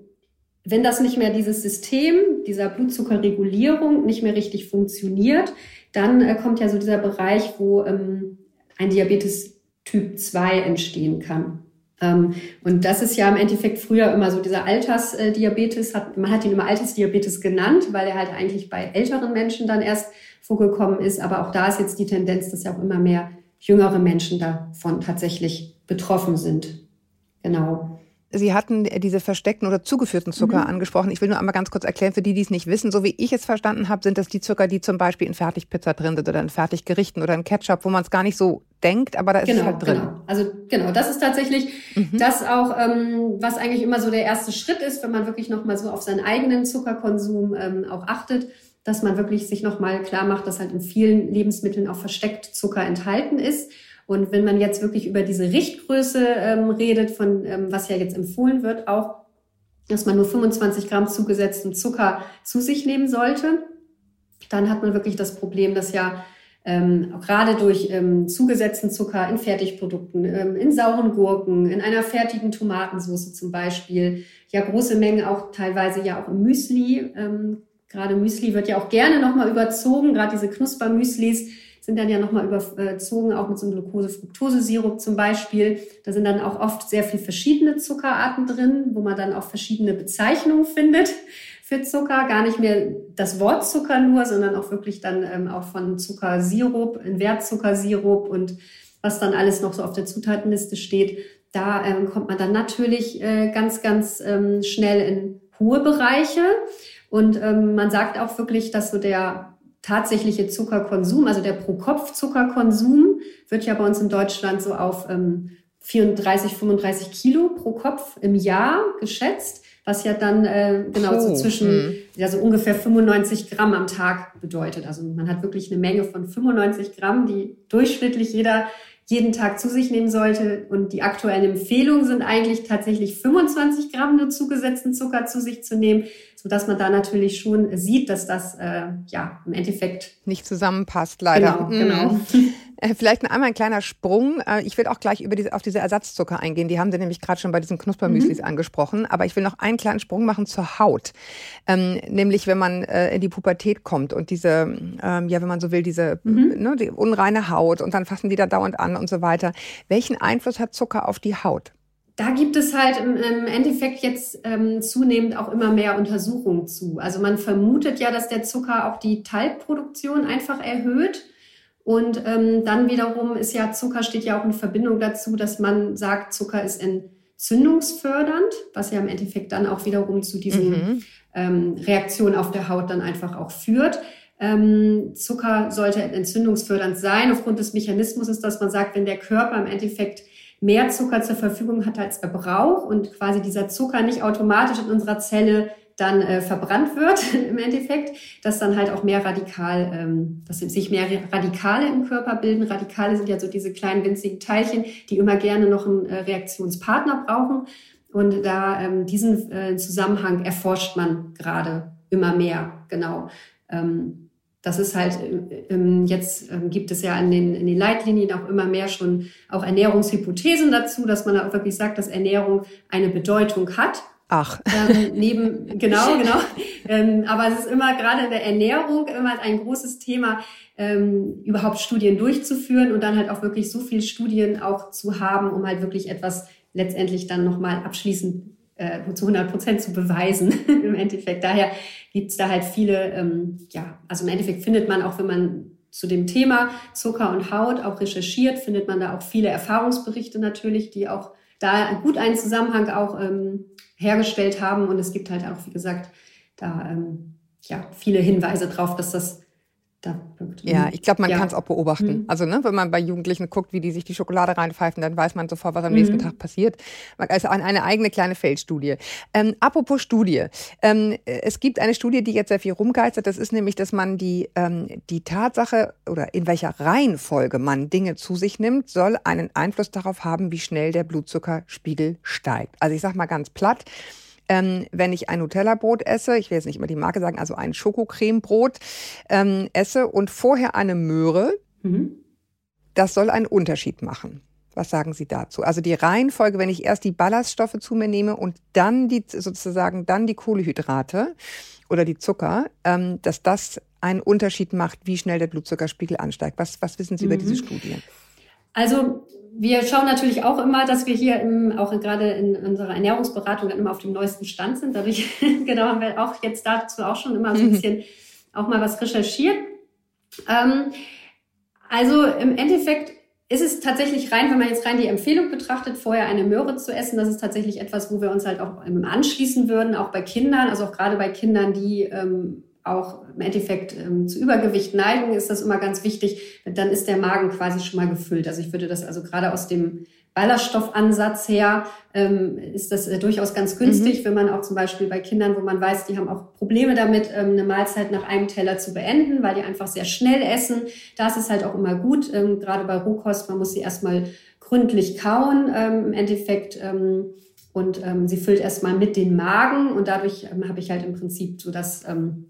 wenn das nicht mehr dieses System dieser Blutzuckerregulierung nicht mehr richtig funktioniert, dann äh, kommt ja so dieser Bereich, wo ähm, ein Diabetes Typ 2 entstehen kann. Ähm, und das ist ja im Endeffekt früher immer so dieser Altersdiabetes, hat, man hat ihn immer Altersdiabetes genannt, weil er halt eigentlich bei älteren Menschen dann erst vorgekommen ist. Aber auch da ist jetzt die Tendenz, dass ja auch immer mehr jüngere Menschen davon tatsächlich betroffen sind. Genau. Sie hatten diese versteckten oder zugeführten Zucker mhm. angesprochen. Ich will nur einmal ganz kurz erklären, für die, die es nicht wissen. So wie ich es verstanden habe, sind das die Zucker, die zum Beispiel in Fertigpizza drin sind oder in Fertiggerichten oder in Ketchup, wo man es gar nicht so denkt, aber da ist genau, es halt drin. Genau. Also genau, das ist tatsächlich mhm. das auch, ähm, was eigentlich immer so der erste Schritt ist, wenn man wirklich nochmal so auf seinen eigenen Zuckerkonsum ähm, auch achtet, dass man wirklich sich nochmal klar macht, dass halt in vielen Lebensmitteln auch versteckt Zucker enthalten ist. Und wenn man jetzt wirklich über diese Richtgröße ähm, redet, von ähm, was ja jetzt empfohlen wird, auch, dass man nur 25 Gramm zugesetzten Zucker zu sich nehmen sollte, dann hat man wirklich das Problem, dass ja ähm, gerade durch ähm, zugesetzten Zucker in Fertigprodukten, ähm, in sauren Gurken, in einer fertigen Tomatensauce zum Beispiel, ja große Mengen auch teilweise ja auch im Müsli. Ähm, gerade Müsli wird ja auch gerne nochmal überzogen, gerade diese Knuspermüslis sind dann ja nochmal überzogen, auch mit so einem Glucose-Fructose-Sirup zum Beispiel. Da sind dann auch oft sehr viel verschiedene Zuckerarten drin, wo man dann auch verschiedene Bezeichnungen findet für Zucker. Gar nicht mehr das Wort Zucker nur, sondern auch wirklich dann ähm, auch von Zuckersirup, in Wertzuckersirup und was dann alles noch so auf der Zutatenliste steht. Da ähm, kommt man dann natürlich äh, ganz, ganz ähm, schnell in hohe Bereiche. Und ähm, man sagt auch wirklich, dass so der tatsächliche Zuckerkonsum, also der Pro-Kopf-Zuckerkonsum, wird ja bei uns in Deutschland so auf ähm, 34, 35 Kilo pro Kopf im Jahr geschätzt, was ja dann äh, genau so zwischen, hm. ja so ungefähr 95 Gramm am Tag bedeutet. Also man hat wirklich eine Menge von 95 Gramm, die durchschnittlich jeder jeden Tag zu sich nehmen sollte. Und die aktuellen Empfehlungen sind eigentlich tatsächlich 25 Gramm nur zugesetzten Zucker zu sich zu nehmen, so dass man da natürlich schon sieht, dass das äh, ja im Endeffekt nicht zusammenpasst, leider. Genau, genau. Äh, vielleicht einmal ein kleiner Sprung. Äh, ich will auch gleich über diese, auf diese Ersatzzucker eingehen. Die haben Sie nämlich gerade schon bei diesen Knuspermüslis mhm. angesprochen. Aber ich will noch einen kleinen Sprung machen zur Haut. Ähm, nämlich, wenn man äh, in die Pubertät kommt und diese, ähm, ja, wenn man so will, diese mhm. ne, die unreine Haut und dann fassen die da dauernd an und so weiter. Welchen Einfluss hat Zucker auf die Haut? da gibt es halt im, im Endeffekt jetzt ähm, zunehmend auch immer mehr Untersuchungen zu. Also man vermutet ja, dass der Zucker auch die Talgproduktion einfach erhöht. Und ähm, dann wiederum ist ja Zucker steht ja auch in Verbindung dazu, dass man sagt, Zucker ist entzündungsfördernd, was ja im Endeffekt dann auch wiederum zu diesen mhm. ähm, Reaktionen auf der Haut dann einfach auch führt. Ähm, Zucker sollte entzündungsfördernd sein. Aufgrund des Mechanismus ist, dass man sagt, wenn der Körper im Endeffekt mehr Zucker zur Verfügung hat, als er braucht und quasi dieser Zucker nicht automatisch in unserer Zelle dann äh, verbrannt wird (laughs) im Endeffekt, dass dann halt auch mehr Radikal, ähm, dass sich mehr Radikale im Körper bilden. Radikale sind ja so diese kleinen winzigen Teilchen, die immer gerne noch einen äh, Reaktionspartner brauchen. Und da ähm, diesen äh, Zusammenhang erforscht man gerade immer mehr, genau. Ähm, das ist halt, ähm, jetzt ähm, gibt es ja in den, in den Leitlinien auch immer mehr schon auch Ernährungshypothesen dazu, dass man auch wirklich sagt, dass Ernährung eine Bedeutung hat. Ach. Ähm, neben, (laughs) genau, genau. ähm, aber es ist immer gerade in der Ernährung immer ein großes Thema, ähm, überhaupt Studien durchzuführen und dann halt auch wirklich so viel Studien auch zu haben, um halt wirklich etwas letztendlich dann nochmal abschließend äh, zu 100 Prozent zu beweisen (laughs) im Endeffekt. Daher gibt es da halt viele, ähm, ja, also im Endeffekt findet man auch, wenn man zu dem Thema Zucker und Haut auch recherchiert, findet man da auch viele Erfahrungsberichte natürlich, die auch da gut einen Zusammenhang auch ähm, hergestellt haben. Und es gibt halt auch, wie gesagt, da ähm, ja viele Hinweise drauf, dass das da wirkt. Ja, ich glaube, man ja. kann es auch beobachten. Mhm. Also, ne, wenn man bei Jugendlichen guckt, wie die sich die Schokolade reinpfeifen, dann weiß man sofort, was am mhm. nächsten Tag passiert. Also eine eigene kleine Feldstudie. Ähm, apropos Studie. Ähm, es gibt eine Studie, die jetzt sehr viel rumgeistert. Das ist nämlich, dass man die, ähm, die Tatsache oder in welcher Reihenfolge man Dinge zu sich nimmt, soll einen Einfluss darauf haben, wie schnell der Blutzuckerspiegel steigt. Also ich sag mal ganz platt ähm, wenn ich ein Nutella-Brot esse, ich will jetzt nicht immer die Marke sagen, also ein Schokocremebrot ähm, esse und vorher eine Möhre, mhm. das soll einen Unterschied machen. Was sagen Sie dazu? Also die Reihenfolge, wenn ich erst die Ballaststoffe zu mir nehme und dann die sozusagen dann die Kohlehydrate oder die Zucker, ähm, dass das einen Unterschied macht, wie schnell der Blutzuckerspiegel ansteigt. Was, was wissen Sie mhm. über diese Studie? Also wir schauen natürlich auch immer, dass wir hier im, auch gerade in unserer Ernährungsberatung dann immer auf dem neuesten Stand sind. Dadurch, (laughs) genau, haben wir auch jetzt dazu auch schon immer so ein mhm. bisschen auch mal was recherchiert. Ähm, also im Endeffekt ist es tatsächlich rein, wenn man jetzt rein die Empfehlung betrachtet, vorher eine Möhre zu essen, das ist tatsächlich etwas, wo wir uns halt auch anschließen würden, auch bei Kindern, also auch gerade bei Kindern, die ähm, auch im Endeffekt ähm, zu Übergewicht neigen, ist das immer ganz wichtig. Dann ist der Magen quasi schon mal gefüllt. Also ich würde das also gerade aus dem Ballaststoffansatz her ähm, ist das äh, durchaus ganz günstig, mhm. wenn man auch zum Beispiel bei Kindern, wo man weiß, die haben auch Probleme damit, ähm, eine Mahlzeit nach einem Teller zu beenden, weil die einfach sehr schnell essen. Da ist es halt auch immer gut, ähm, gerade bei Rohkost, man muss sie erstmal gründlich kauen ähm, im Endeffekt. Ähm, und ähm, sie füllt erstmal mit den Magen und dadurch ähm, habe ich halt im Prinzip so das ähm,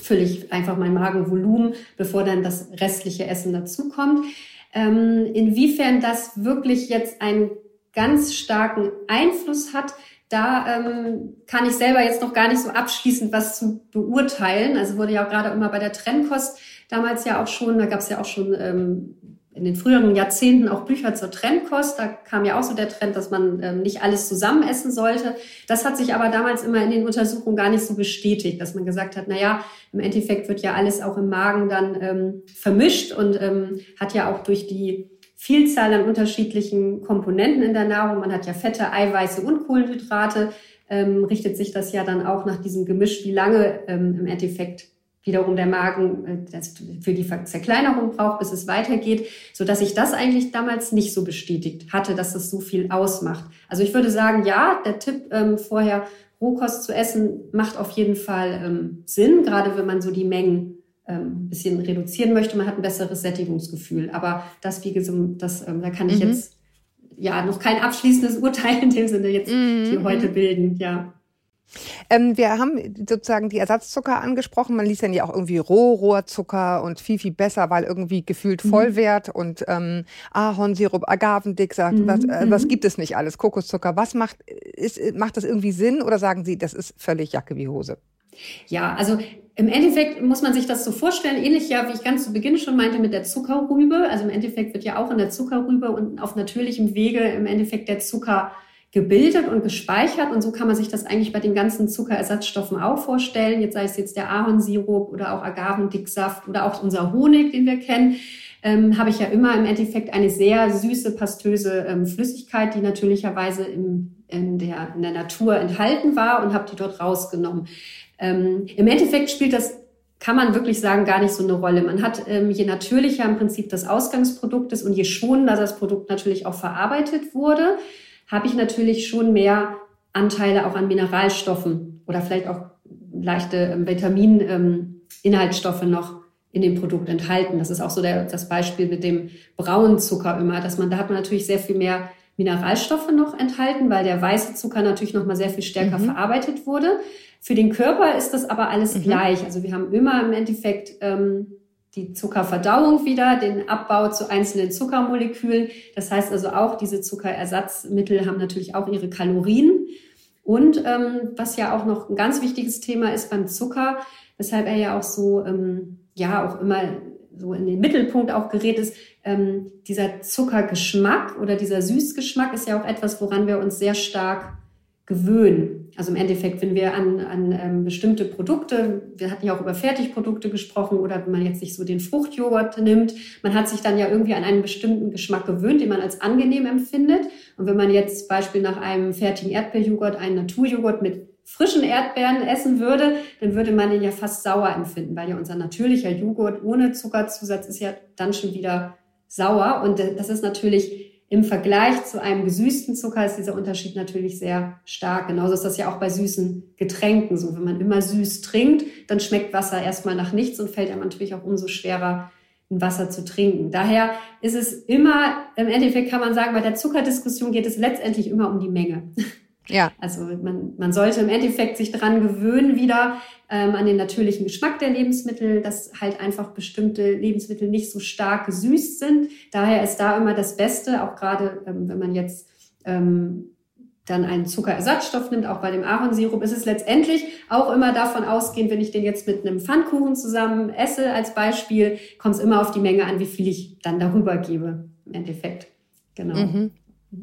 fülle ich einfach mein Magenvolumen, bevor dann das restliche Essen dazukommt. Ähm, inwiefern das wirklich jetzt einen ganz starken Einfluss hat, da ähm, kann ich selber jetzt noch gar nicht so abschließend was zu beurteilen. Also wurde ja auch gerade immer bei der Trennkost damals ja auch schon, da gab es ja auch schon ähm, in den früheren Jahrzehnten auch Bücher zur Trennkost. Da kam ja auch so der Trend, dass man ähm, nicht alles zusammen essen sollte. Das hat sich aber damals immer in den Untersuchungen gar nicht so bestätigt, dass man gesagt hat, na ja, im Endeffekt wird ja alles auch im Magen dann ähm, vermischt und ähm, hat ja auch durch die Vielzahl an unterschiedlichen Komponenten in der Nahrung, man hat ja Fette, Eiweiße und Kohlenhydrate, ähm, richtet sich das ja dann auch nach diesem Gemisch, wie lange ähm, im Endeffekt wiederum der Magen äh, das für die Zerkleinerung braucht, bis es weitergeht, so dass ich das eigentlich damals nicht so bestätigt hatte, dass es so viel ausmacht. Also ich würde sagen, ja, der Tipp ähm, vorher Rohkost zu essen macht auf jeden Fall ähm, Sinn, gerade wenn man so die Mengen ähm, bisschen reduzieren möchte. Man hat ein besseres Sättigungsgefühl. Aber das, wie gesagt, das, ähm, da kann ich mhm. jetzt ja noch kein abschließendes (laughs) Urteil in dem Sinne jetzt mhm. hier heute bilden. Ja. Ähm, wir haben sozusagen die Ersatzzucker angesprochen. Man liest dann ja auch irgendwie Rohrohrzucker und viel, viel besser, weil irgendwie gefühlt mhm. Vollwert und ähm, Ahornsirup, Agavendick sagt, mhm. was, äh, was mhm. gibt es nicht alles? Kokoszucker. Was macht, ist, macht das irgendwie Sinn oder sagen Sie, das ist völlig Jacke wie Hose? Ja, also im Endeffekt muss man sich das so vorstellen, ähnlich ja, wie ich ganz zu Beginn schon meinte mit der Zuckerrübe. Also im Endeffekt wird ja auch in der Zuckerrübe und auf natürlichem Wege im Endeffekt der Zucker gebildet und gespeichert. Und so kann man sich das eigentlich bei den ganzen Zuckerersatzstoffen auch vorstellen. Jetzt sei es jetzt der Ahornsirup oder auch Agavendicksaft oder auch unser Honig, den wir kennen. Ähm, habe ich ja immer im Endeffekt eine sehr süße, pastöse ähm, Flüssigkeit, die natürlicherweise im, in, der, in der Natur enthalten war und habe die dort rausgenommen. Ähm, Im Endeffekt spielt das kann man wirklich sagen, gar nicht so eine Rolle. Man hat, ähm, je natürlicher im Prinzip das Ausgangsprodukt ist und je schonender das Produkt natürlich auch verarbeitet wurde, habe ich natürlich schon mehr Anteile auch an Mineralstoffen oder vielleicht auch leichte ähm, Vitamininhaltsstoffe ähm, noch in dem Produkt enthalten. Das ist auch so der, das Beispiel mit dem braunen Zucker immer, dass man, da hat man natürlich sehr viel mehr Mineralstoffe noch enthalten, weil der weiße Zucker natürlich noch mal sehr viel stärker mhm. verarbeitet wurde. Für den Körper ist das aber alles mhm. gleich. Also wir haben immer im Endeffekt ähm, die Zuckerverdauung wieder, den Abbau zu einzelnen Zuckermolekülen. Das heißt also auch, diese Zuckerersatzmittel haben natürlich auch ihre Kalorien. Und ähm, was ja auch noch ein ganz wichtiges Thema ist beim Zucker, weshalb er ja auch so, ähm, ja, auch immer so in den Mittelpunkt auch gerät ist, ähm, dieser Zuckergeschmack oder dieser Süßgeschmack ist ja auch etwas, woran wir uns sehr stark gewöhnen. Also im Endeffekt, wenn wir an, an ähm, bestimmte Produkte, wir hatten ja auch über Fertigprodukte gesprochen oder wenn man jetzt sich so den Fruchtjoghurt nimmt, man hat sich dann ja irgendwie an einen bestimmten Geschmack gewöhnt, den man als angenehm empfindet. Und wenn man jetzt Beispiel nach einem fertigen Erdbeerjoghurt einen Naturjoghurt mit frischen Erdbeeren essen würde, dann würde man den ja fast sauer empfinden, weil ja unser natürlicher Joghurt ohne Zuckerzusatz ist ja dann schon wieder sauer. Und das ist natürlich im Vergleich zu einem gesüßten Zucker ist dieser Unterschied natürlich sehr stark. Genauso ist das ja auch bei süßen Getränken so. Wenn man immer süß trinkt, dann schmeckt Wasser erstmal nach nichts und fällt einem natürlich auch umso schwerer, ein Wasser zu trinken. Daher ist es immer, im Endeffekt kann man sagen, bei der Zuckerdiskussion geht es letztendlich immer um die Menge. Ja. Also man, man sollte im Endeffekt sich daran gewöhnen, wieder ähm, an den natürlichen Geschmack der Lebensmittel, dass halt einfach bestimmte Lebensmittel nicht so stark gesüßt sind. Daher ist da immer das Beste, auch gerade ähm, wenn man jetzt ähm, dann einen Zuckerersatzstoff nimmt, auch bei dem Ahornsirup, ist es letztendlich auch immer davon ausgehend, wenn ich den jetzt mit einem Pfannkuchen zusammen esse als Beispiel, kommt es immer auf die Menge an, wie viel ich dann darüber gebe im Endeffekt. Genau. Mhm.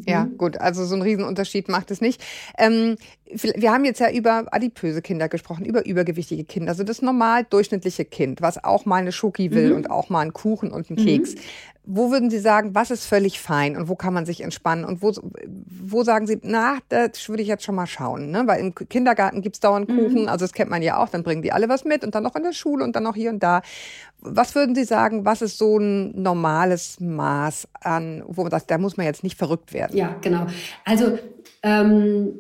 Ja, mhm. gut, also so ein Riesenunterschied macht es nicht. Ähm, wir haben jetzt ja über adipöse Kinder gesprochen, über übergewichtige Kinder, also das normal durchschnittliche Kind, was auch mal eine Schoki will mhm. und auch mal einen Kuchen und einen Keks. Mhm. Wo würden Sie sagen, was ist völlig fein und wo kann man sich entspannen? Und wo, wo sagen Sie, na, das würde ich jetzt schon mal schauen. Ne? Weil im Kindergarten gibt's dauernd mhm. Kuchen, mhm. also das kennt man ja auch, dann bringen die alle was mit und dann noch in der Schule und dann noch hier und da. Was würden Sie sagen, was ist so ein normales Maß an, wo man sagt, da muss man jetzt nicht verrückt werden? Ja, genau. Also ähm,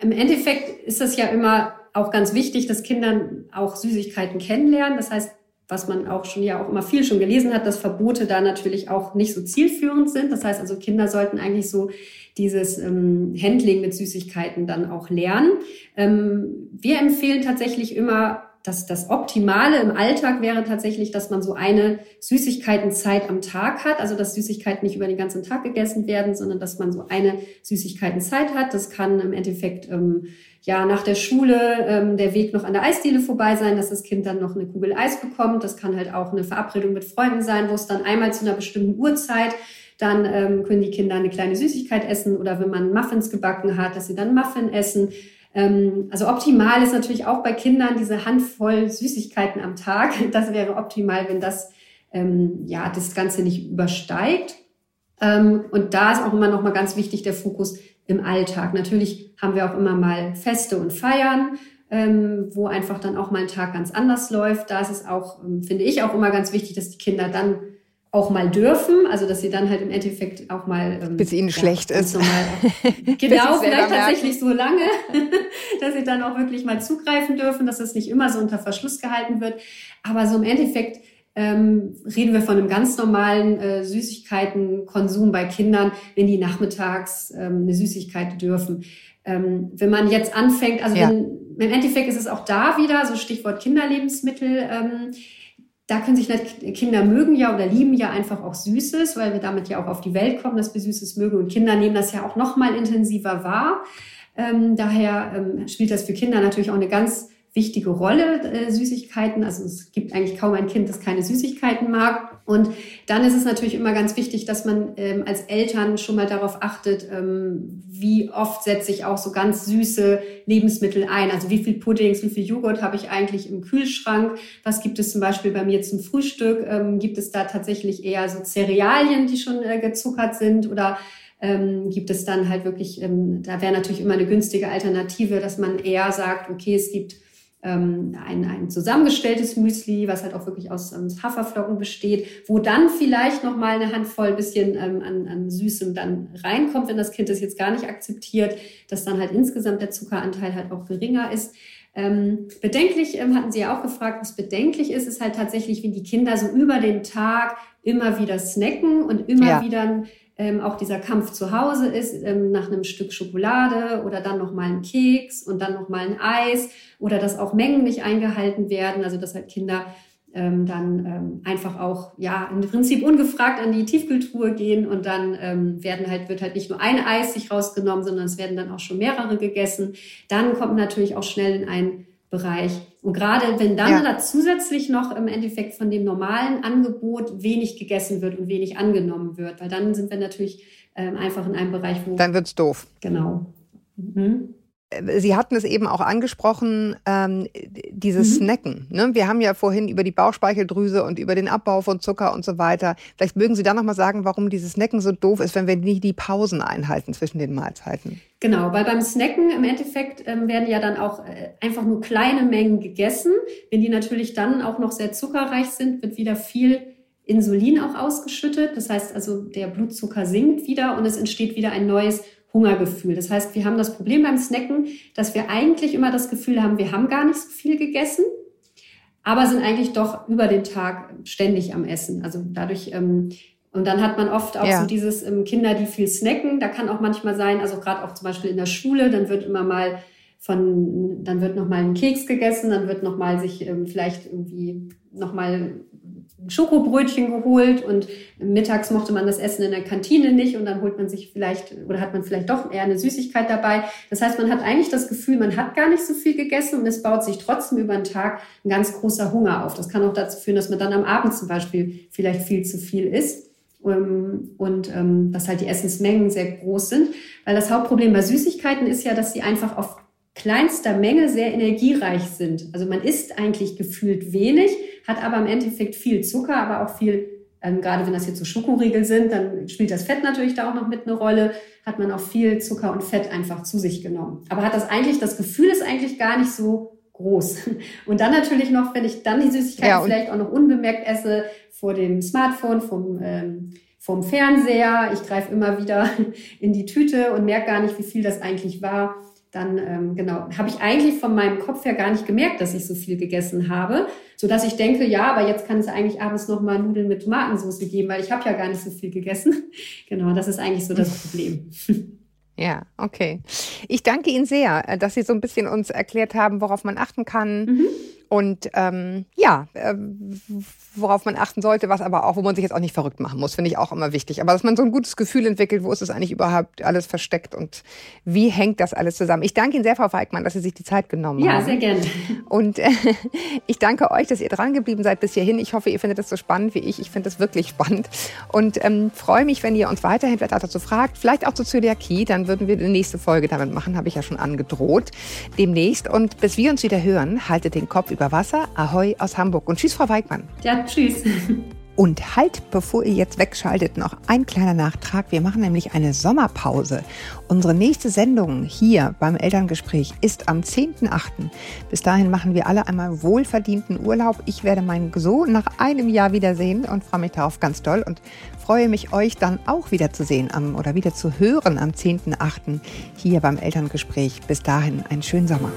im Endeffekt ist das ja immer auch ganz wichtig, dass Kinder auch Süßigkeiten kennenlernen. Das heißt, was man auch schon ja auch immer viel schon gelesen hat, dass Verbote da natürlich auch nicht so zielführend sind. Das heißt also, Kinder sollten eigentlich so dieses ähm, Handling mit Süßigkeiten dann auch lernen. Ähm, wir empfehlen tatsächlich immer das, das Optimale im Alltag wäre tatsächlich, dass man so eine Süßigkeitenzeit am Tag hat. Also, dass Süßigkeiten nicht über den ganzen Tag gegessen werden, sondern dass man so eine Süßigkeitenzeit hat. Das kann im Endeffekt, ähm, ja, nach der Schule ähm, der Weg noch an der Eisdiele vorbei sein, dass das Kind dann noch eine Kugel Eis bekommt. Das kann halt auch eine Verabredung mit Freunden sein, wo es dann einmal zu einer bestimmten Uhrzeit dann ähm, können die Kinder eine kleine Süßigkeit essen oder wenn man Muffins gebacken hat, dass sie dann Muffin essen. Ähm, also optimal ist natürlich auch bei Kindern diese Handvoll Süßigkeiten am Tag. (laughs) Das wäre optimal, wenn das ähm, ja das Ganze nicht übersteigt. Ähm, und da ist auch immer noch mal ganz wichtig der Fokus im Alltag. Natürlich haben wir auch immer mal Feste und Feiern, ähm, wo einfach dann auch mal ein Tag ganz anders läuft. Da ist es auch, ähm, finde ich, auch immer ganz wichtig, dass die Kinder dann auch mal dürfen, also dass sie dann halt im Endeffekt auch mal ähm, bis ihnen ja, schlecht ist. (laughs) Genau, vielleicht tatsächlich so lange, (laughs) dass sie dann auch wirklich mal zugreifen dürfen, dass das nicht immer so unter Verschluss gehalten wird. Aber so im Endeffekt ähm, reden wir von einem ganz normalen äh, Süßigkeitenkonsum bei Kindern, wenn die nachmittags ähm, eine Süßigkeit dürfen. Ähm, wenn man jetzt anfängt, also ja. wenn, im Endeffekt ist es auch da wieder, so Stichwort Kinderlebensmittel, ähm, da können sich Kinder mögen ja oder lieben ja einfach auch Süßes, weil wir damit ja auch auf die Welt kommen, dass wir Süßes mögen. Und Kinder nehmen das ja auch noch mal intensiver wahr. Ähm, daher ähm, spielt das für Kinder natürlich auch eine ganz wichtige Rolle, äh, Süßigkeiten. Also es gibt eigentlich kaum ein Kind, das keine Süßigkeiten mag. Und dann ist es natürlich immer ganz wichtig, dass man ähm, als Eltern schon mal darauf achtet, ähm, wie oft setze ich auch so ganz süße Lebensmittel ein. Also wie viel Puddings, wie viel Joghurt habe ich eigentlich im Kühlschrank? Was gibt es zum Beispiel bei mir zum Frühstück? Ähm, gibt es da tatsächlich eher so Cerealien, die schon äh, gezuckert sind oder ähm, gibt es dann halt wirklich, ähm, da wäre natürlich immer eine günstige Alternative, dass man eher sagt, okay, es gibt ähm, ein, ein zusammengestelltes Müsli, was halt auch wirklich aus ähm, Haferflocken besteht, wo dann vielleicht noch mal eine Handvoll bisschen ähm, an, an Süßem dann reinkommt, wenn das Kind das jetzt gar nicht akzeptiert, dass dann halt insgesamt der Zuckeranteil halt auch geringer ist. Ähm, bedenklich ähm, hatten Sie ja auch gefragt, was bedenklich ist, ist halt tatsächlich, wenn die Kinder so über den Tag immer wieder snacken und immer ja. wieder ähm, auch dieser Kampf zu Hause ist, ähm, nach einem Stück Schokolade oder dann nochmal ein Keks und dann nochmal ein Eis oder dass auch Mengen nicht eingehalten werden, also dass halt Kinder ähm, dann ähm, einfach auch ja im Prinzip ungefragt an die Tiefkühltruhe gehen und dann ähm, werden halt wird halt nicht nur ein Eis sich rausgenommen, sondern es werden dann auch schon mehrere gegessen. Dann kommt natürlich auch schnell in einen Bereich. Und gerade wenn dann ja. da zusätzlich noch im Endeffekt von dem normalen Angebot wenig gegessen wird und wenig angenommen wird, weil dann sind wir natürlich ähm, einfach in einem Bereich, wo. Dann wird's doof. Genau. Mhm. Sie hatten es eben auch angesprochen, ähm, dieses mhm. Snacken. Ne? Wir haben ja vorhin über die Bauchspeicheldrüse und über den Abbau von Zucker und so weiter. Vielleicht mögen Sie da noch mal sagen, warum dieses Snacken so doof ist, wenn wir nicht die Pausen einhalten zwischen den Mahlzeiten. Genau, weil beim Snacken im Endeffekt ähm, werden ja dann auch äh, einfach nur kleine Mengen gegessen. Wenn die natürlich dann auch noch sehr zuckerreich sind, wird wieder viel Insulin auch ausgeschüttet. Das heißt also, der Blutzucker sinkt wieder und es entsteht wieder ein neues Hungergefühl. Das heißt, wir haben das Problem beim Snacken, dass wir eigentlich immer das Gefühl haben, wir haben gar nicht so viel gegessen, aber sind eigentlich doch über den Tag ständig am Essen. Also dadurch, ähm, und dann hat man oft auch ja. so dieses ähm, Kinder, die viel snacken. Da kann auch manchmal sein, also gerade auch zum Beispiel in der Schule, dann wird immer mal von, dann wird noch mal ein Keks gegessen, dann wird noch mal sich ähm, vielleicht irgendwie noch mal Schokobrötchen geholt und mittags mochte man das Essen in der Kantine nicht und dann holt man sich vielleicht oder hat man vielleicht doch eher eine Süßigkeit dabei. Das heißt, man hat eigentlich das Gefühl, man hat gar nicht so viel gegessen und es baut sich trotzdem über den Tag ein ganz großer Hunger auf. Das kann auch dazu führen, dass man dann am Abend zum Beispiel vielleicht viel zu viel isst ähm, und ähm, dass halt die Essensmengen sehr groß sind. Weil das Hauptproblem bei Süßigkeiten ist ja, dass sie einfach auf kleinster Menge sehr energiereich sind. Also man isst eigentlich gefühlt wenig, hat aber im Endeffekt viel Zucker, aber auch viel, ähm, gerade wenn das jetzt so Schokoriegel sind, dann spielt das Fett natürlich da auch noch mit eine Rolle, hat man auch viel Zucker und Fett einfach zu sich genommen. Aber hat das eigentlich, das Gefühl ist eigentlich gar nicht so groß. (laughs) Und dann natürlich noch, wenn ich dann die Süßigkeiten ja, vielleicht auch noch unbemerkt esse, vor dem Smartphone, vom, ähm, vom Fernseher, ich greife immer wieder (laughs) in die Tüte und merke gar nicht, wie viel das eigentlich war dann ähm, genau habe ich eigentlich von meinem Kopf her gar nicht gemerkt, dass ich so viel gegessen habe, so dass ich denke, ja, aber jetzt kann es eigentlich abends noch mal Nudeln mit Tomatensauce geben, weil ich habe ja gar nicht so viel gegessen. (laughs) genau, das ist eigentlich so das Problem. (laughs) Ja, okay. Ich danke Ihnen sehr, äh, dass Sie so ein bisschen uns erklärt haben, worauf man achten kann. Mhm und ähm, ja, äh, worauf man achten sollte, was aber auch, wo man sich jetzt auch nicht verrückt machen muss, finde ich auch immer wichtig. Aber dass man so ein gutes Gefühl entwickelt, wo ist es eigentlich überhaupt alles versteckt und wie hängt das alles zusammen. Ich danke Ihnen sehr, Frau Feigmann, dass Sie sich die Zeit genommen ja, haben. Ja, sehr gerne. Und äh, (laughs) ich danke euch, dass ihr dran geblieben seid bis hierhin. Ich hoffe, ihr findet das so spannend wie ich. Ich finde das wirklich spannend und ähm, freue mich, wenn ihr uns weiterhin vielleicht auch dazu fragt, vielleicht auch zu Zöliakie. Dann würden wir die nächste Folge damit machen, habe ich ja schon angedroht demnächst. Und bis wir uns wieder hören, haltet den Kopf über Wasser. Ahoi aus Hamburg. Und tschüss, Frau Weigmann. Ja, tschüss. (laughs) Und halt, bevor ihr jetzt wegschaltet, noch ein kleiner Nachtrag. Wir machen nämlich eine Sommerpause. Unsere nächste Sendung hier beim Elterngespräch ist am 10.8. Bis dahin machen wir alle einmal wohlverdienten Urlaub. Ich werde meinen Sohn nach einem Jahr wiedersehen und freue mich darauf ganz doll und freue mich, euch dann auch wiederzusehen am, oder wieder zu hören am 10.8. hier beim Elterngespräch. Bis dahin einen schönen Sommer.